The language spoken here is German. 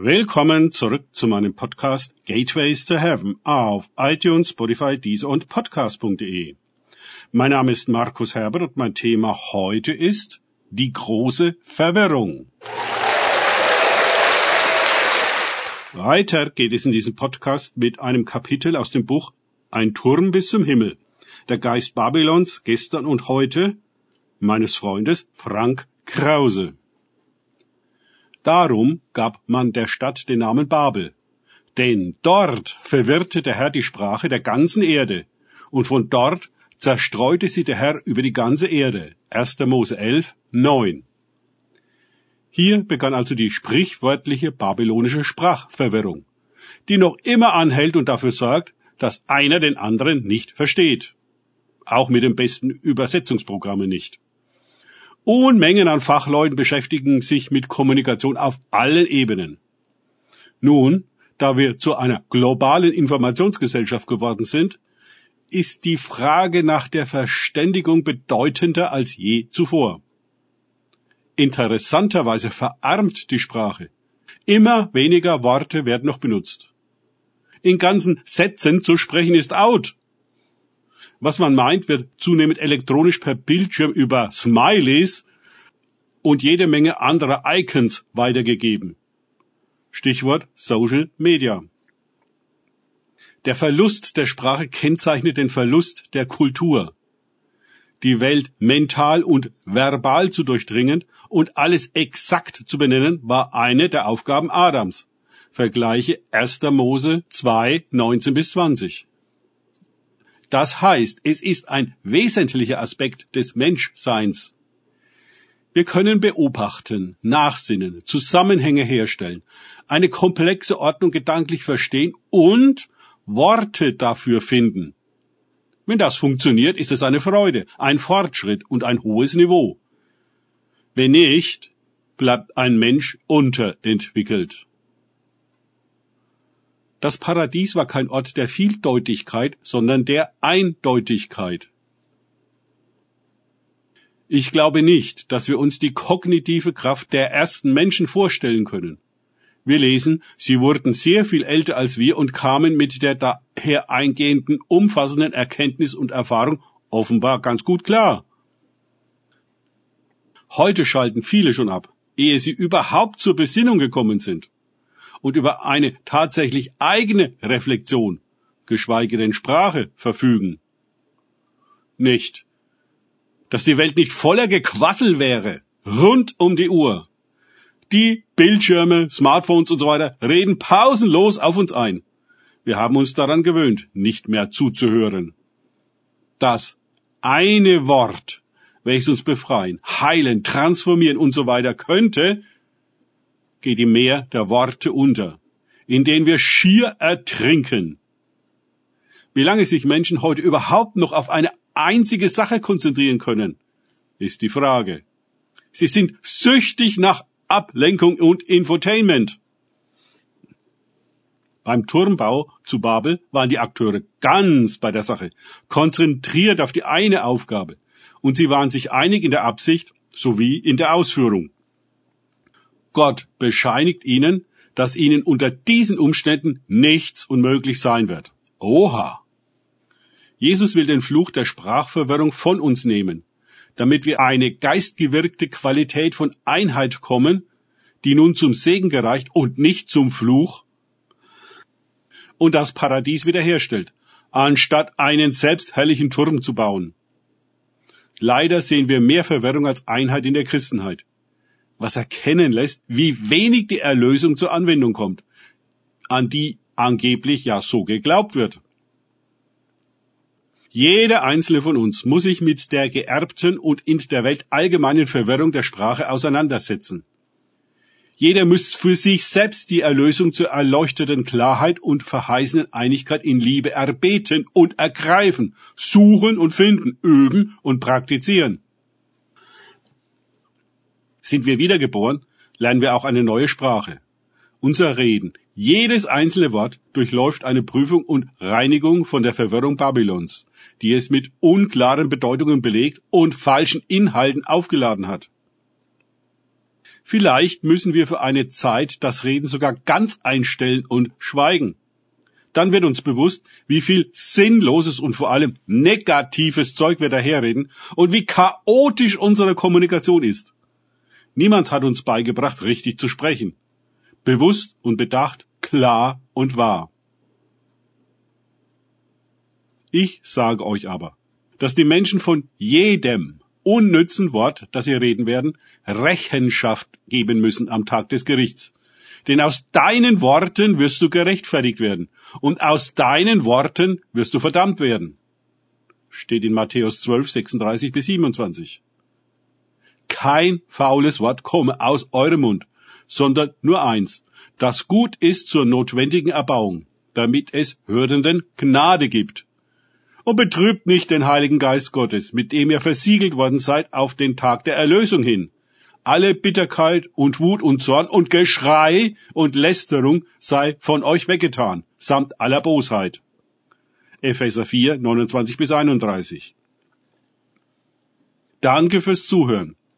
Willkommen zurück zu meinem Podcast Gateways to Heaven auf iTunes, Spotify, Deezer und Podcast.de. Mein Name ist Markus Herbert und mein Thema heute ist die große Verwirrung. Weiter geht es in diesem Podcast mit einem Kapitel aus dem Buch Ein Turm bis zum Himmel. Der Geist Babylons gestern und heute meines Freundes Frank Krause. Darum gab man der Stadt den Namen Babel. Denn dort verwirrte der Herr die Sprache der ganzen Erde, und von dort zerstreute sie der Herr über die ganze Erde. 1. Mose 11, 9. Hier begann also die sprichwörtliche babylonische Sprachverwirrung, die noch immer anhält und dafür sorgt, dass einer den anderen nicht versteht. Auch mit den besten Übersetzungsprogrammen nicht. Unmengen an Fachleuten beschäftigen sich mit Kommunikation auf allen Ebenen. Nun, da wir zu einer globalen Informationsgesellschaft geworden sind, ist die Frage nach der Verständigung bedeutender als je zuvor. Interessanterweise verarmt die Sprache. Immer weniger Worte werden noch benutzt. In ganzen Sätzen zu sprechen ist out. Was man meint, wird zunehmend elektronisch per Bildschirm über Smileys und jede Menge anderer Icons weitergegeben. Stichwort Social Media. Der Verlust der Sprache kennzeichnet den Verlust der Kultur. Die Welt mental und verbal zu durchdringen und alles exakt zu benennen, war eine der Aufgaben Adams. Vergleiche 1. Mose 2, 19 bis 20. Das heißt, es ist ein wesentlicher Aspekt des Menschseins. Wir können beobachten, nachsinnen, Zusammenhänge herstellen, eine komplexe Ordnung gedanklich verstehen und Worte dafür finden. Wenn das funktioniert, ist es eine Freude, ein Fortschritt und ein hohes Niveau. Wenn nicht, bleibt ein Mensch unterentwickelt. Das Paradies war kein Ort der Vieldeutigkeit, sondern der Eindeutigkeit. Ich glaube nicht, dass wir uns die kognitive Kraft der ersten Menschen vorstellen können. Wir lesen, sie wurden sehr viel älter als wir und kamen mit der daher eingehenden, umfassenden Erkenntnis und Erfahrung offenbar ganz gut klar. Heute schalten viele schon ab, ehe sie überhaupt zur Besinnung gekommen sind und über eine tatsächlich eigene Reflexion, geschweige denn Sprache, verfügen. Nicht, dass die Welt nicht voller Gequassel wäre, rund um die Uhr. Die Bildschirme, Smartphones und so weiter reden pausenlos auf uns ein. Wir haben uns daran gewöhnt, nicht mehr zuzuhören. Das eine Wort, welches uns befreien, heilen, transformieren und so weiter könnte, geht im Meer der Worte unter, in denen wir schier ertrinken. Wie lange sich Menschen heute überhaupt noch auf eine einzige Sache konzentrieren können, ist die Frage. Sie sind süchtig nach Ablenkung und Infotainment. Beim Turmbau zu Babel waren die Akteure ganz bei der Sache, konzentriert auf die eine Aufgabe, und sie waren sich einig in der Absicht sowie in der Ausführung. Gott bescheinigt ihnen, dass ihnen unter diesen Umständen nichts unmöglich sein wird. Oha! Jesus will den Fluch der Sprachverwirrung von uns nehmen, damit wir eine geistgewirkte Qualität von Einheit kommen, die nun zum Segen gereicht und nicht zum Fluch, und das Paradies wiederherstellt, anstatt einen selbstherrlichen Turm zu bauen. Leider sehen wir mehr Verwirrung als Einheit in der Christenheit was erkennen lässt, wie wenig die Erlösung zur Anwendung kommt, an die angeblich ja so geglaubt wird. Jeder einzelne von uns muss sich mit der geerbten und in der Welt allgemeinen Verwirrung der Sprache auseinandersetzen. Jeder muss für sich selbst die Erlösung zur erleuchteten Klarheit und verheißenen Einigkeit in Liebe erbeten und ergreifen, suchen und finden, üben und praktizieren. Sind wir wiedergeboren, lernen wir auch eine neue Sprache. Unser Reden, jedes einzelne Wort durchläuft eine Prüfung und Reinigung von der Verwirrung Babylons, die es mit unklaren Bedeutungen belegt und falschen Inhalten aufgeladen hat. Vielleicht müssen wir für eine Zeit das Reden sogar ganz einstellen und schweigen. Dann wird uns bewusst, wie viel sinnloses und vor allem negatives Zeug wir daherreden und wie chaotisch unsere Kommunikation ist. Niemand hat uns beigebracht, richtig zu sprechen. Bewusst und bedacht, klar und wahr. Ich sage euch aber, dass die Menschen von jedem unnützen Wort, das sie reden werden, Rechenschaft geben müssen am Tag des Gerichts. Denn aus deinen Worten wirst du gerechtfertigt werden und aus deinen Worten wirst du verdammt werden. Steht in Matthäus 12, 36 bis 27. Kein faules Wort komme aus eurem Mund, sondern nur eins, das gut ist zur notwendigen Erbauung, damit es Hörenden Gnade gibt und betrübt nicht den Heiligen Geist Gottes, mit dem ihr versiegelt worden seid auf den Tag der Erlösung hin. Alle Bitterkeit und Wut und Zorn und Geschrei und Lästerung sei von euch weggetan, samt aller Bosheit. Epheser 4, 29 bis 31. Danke fürs Zuhören.